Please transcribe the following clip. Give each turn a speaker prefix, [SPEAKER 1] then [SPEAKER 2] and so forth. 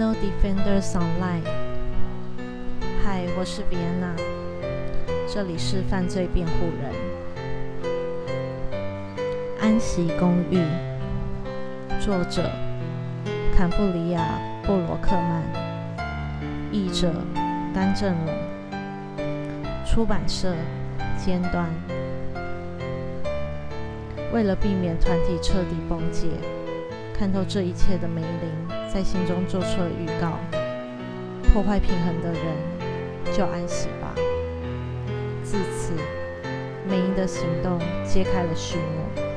[SPEAKER 1] No Defenders Online。嗨，我是 Vienna，这里是犯罪辩护人。安息公寓，作者坎布里亚·布罗克曼，译者甘正龙，出版社尖端。为了避免团体彻底崩解，看透这一切的梅林在心中做出了预告：破坏平衡的人就安息吧。自此，美英的行动揭开了序幕。